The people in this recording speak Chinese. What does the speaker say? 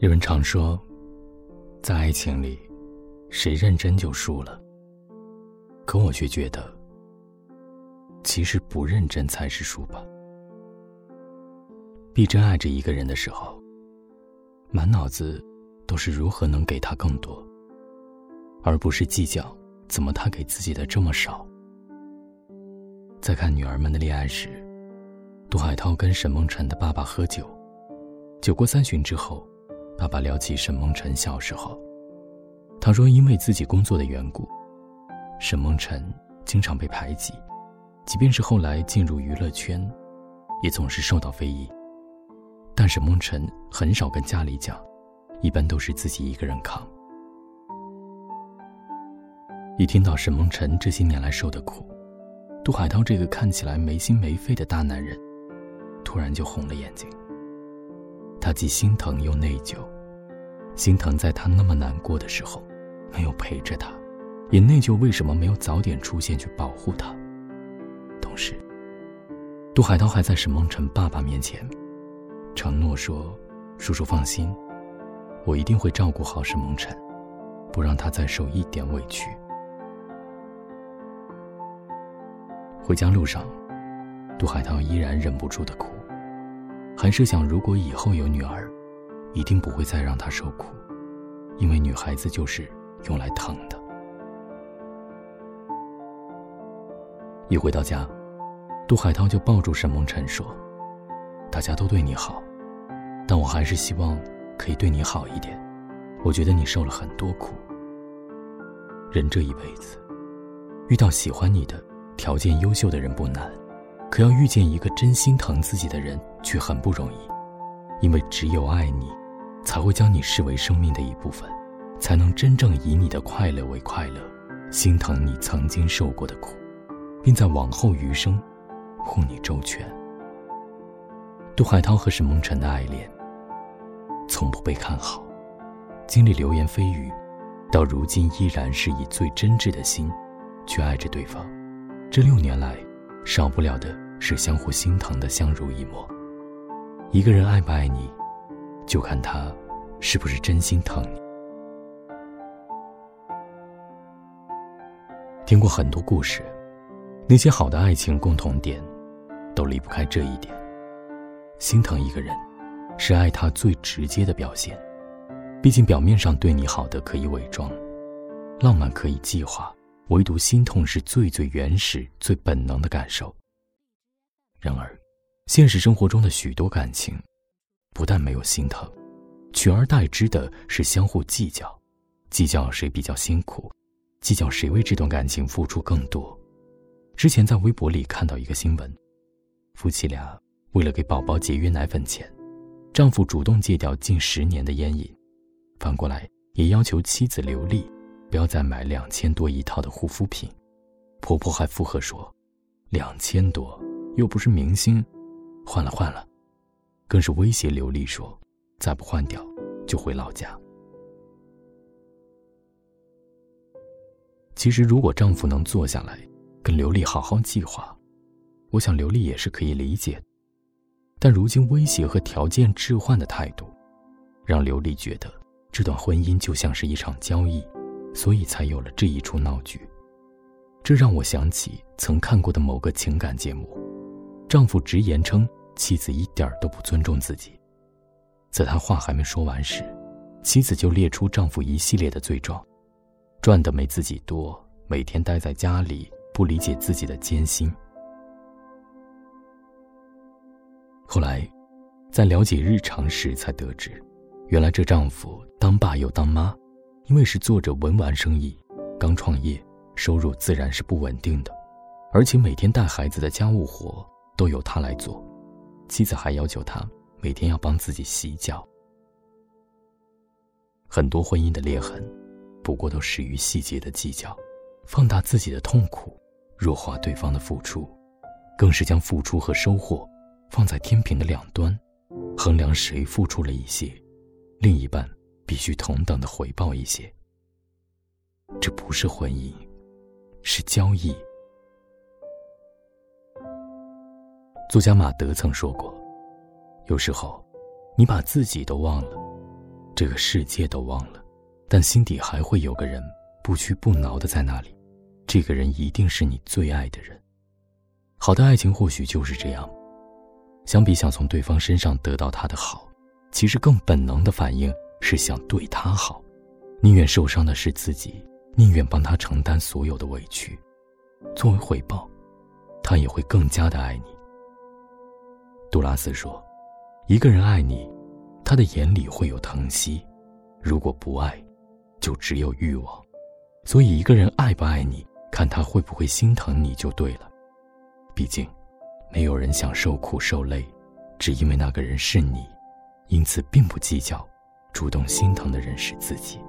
人们常说，在爱情里，谁认真就输了。可我却觉得，其实不认真才是输吧。毕真爱着一个人的时候，满脑子都是如何能给他更多，而不是计较怎么他给自己的这么少。在看女儿们的恋爱时，杜海涛跟沈梦辰的爸爸喝酒，酒过三巡之后。爸爸聊起沈梦辰小时候，他说：“因为自己工作的缘故，沈梦辰经常被排挤，即便是后来进入娱乐圈，也总是受到非议。但沈梦辰很少跟家里讲，一般都是自己一个人扛。”一听到沈梦辰这些年来受的苦，杜海涛这个看起来没心没肺的大男人，突然就红了眼睛。他既心疼又内疚，心疼在他那么难过的时候没有陪着他，也内疚为什么没有早点出现去保护他。同时，杜海涛还在沈梦辰爸爸面前承诺说：“叔叔放心，我一定会照顾好沈梦辰，不让他再受一点委屈。”回家路上，杜海涛依然忍不住的哭。还是想，如果以后有女儿，一定不会再让她受苦，因为女孩子就是用来疼的。一回到家，杜海涛就抱住沈梦辰说：“大家都对你好，但我还是希望可以对你好一点。我觉得你受了很多苦。人这一辈子，遇到喜欢你的、条件优秀的人不难。”可要遇见一个真心疼自己的人，却很不容易，因为只有爱你，才会将你视为生命的一部分，才能真正以你的快乐为快乐，心疼你曾经受过的苦，并在往后余生护你周全。杜海涛和沈梦辰的爱恋，从不被看好，经历流言蜚语，到如今依然是以最真挚的心去爱着对方。这六年来。少不了的是相互心疼的相濡以沫。一个人爱不爱你，就看他是不是真心疼你。听过很多故事，那些好的爱情共同点，都离不开这一点：心疼一个人，是爱他最直接的表现。毕竟表面上对你好的可以伪装，浪漫可以计划。唯独心痛是最最原始、最本能的感受。然而，现实生活中的许多感情，不但没有心疼，取而代之的是相互计较，计较谁比较辛苦，计较谁为这段感情付出更多。之前在微博里看到一个新闻，夫妻俩为了给宝宝节约奶粉钱，丈夫主动戒掉近十年的烟瘾，反过来也要求妻子留力。不要再买两千多一套的护肤品，婆婆还附和说：“两千多又不是明星，换了换了。”更是威胁刘丽说：“再不换掉，就回老家。”其实，如果丈夫能坐下来跟刘丽好好计划，我想刘丽也是可以理解。但如今威胁和条件置换的态度，让刘丽觉得这段婚姻就像是一场交易。所以才有了这一出闹剧，这让我想起曾看过的某个情感节目，丈夫直言称妻子一点都不尊重自己，在他话还没说完时，妻子就列出丈夫一系列的罪状：赚的没自己多，每天待在家里，不理解自己的艰辛。后来，在了解日常时才得知，原来这丈夫当爸又当妈。因为是做着文玩生意，刚创业，收入自然是不稳定的，而且每天带孩子的家务活都由他来做，妻子还要求他每天要帮自己洗脚。很多婚姻的裂痕，不过都始于细节的计较，放大自己的痛苦，弱化对方的付出，更是将付出和收获放在天平的两端，衡量谁付出了一些，另一半。必须同等的回报一些。这不是婚姻，是交易。作家马德曾说过：“有时候，你把自己都忘了，这个世界都忘了，但心底还会有个人不屈不挠的在那里。这个人一定是你最爱的人。好的爱情或许就是这样。相比想从对方身上得到他的好，其实更本能的反应是想对他好，宁愿受伤的是自己，宁愿帮他承担所有的委屈，作为回报，他也会更加的爱你。杜拉斯说：“一个人爱你，他的眼里会有疼惜；如果不爱，就只有欲望。所以，一个人爱不爱你，看他会不会心疼你就对了。毕竟。”没有人想受苦受累，只因为那个人是你，因此并不计较，主动心疼的人是自己。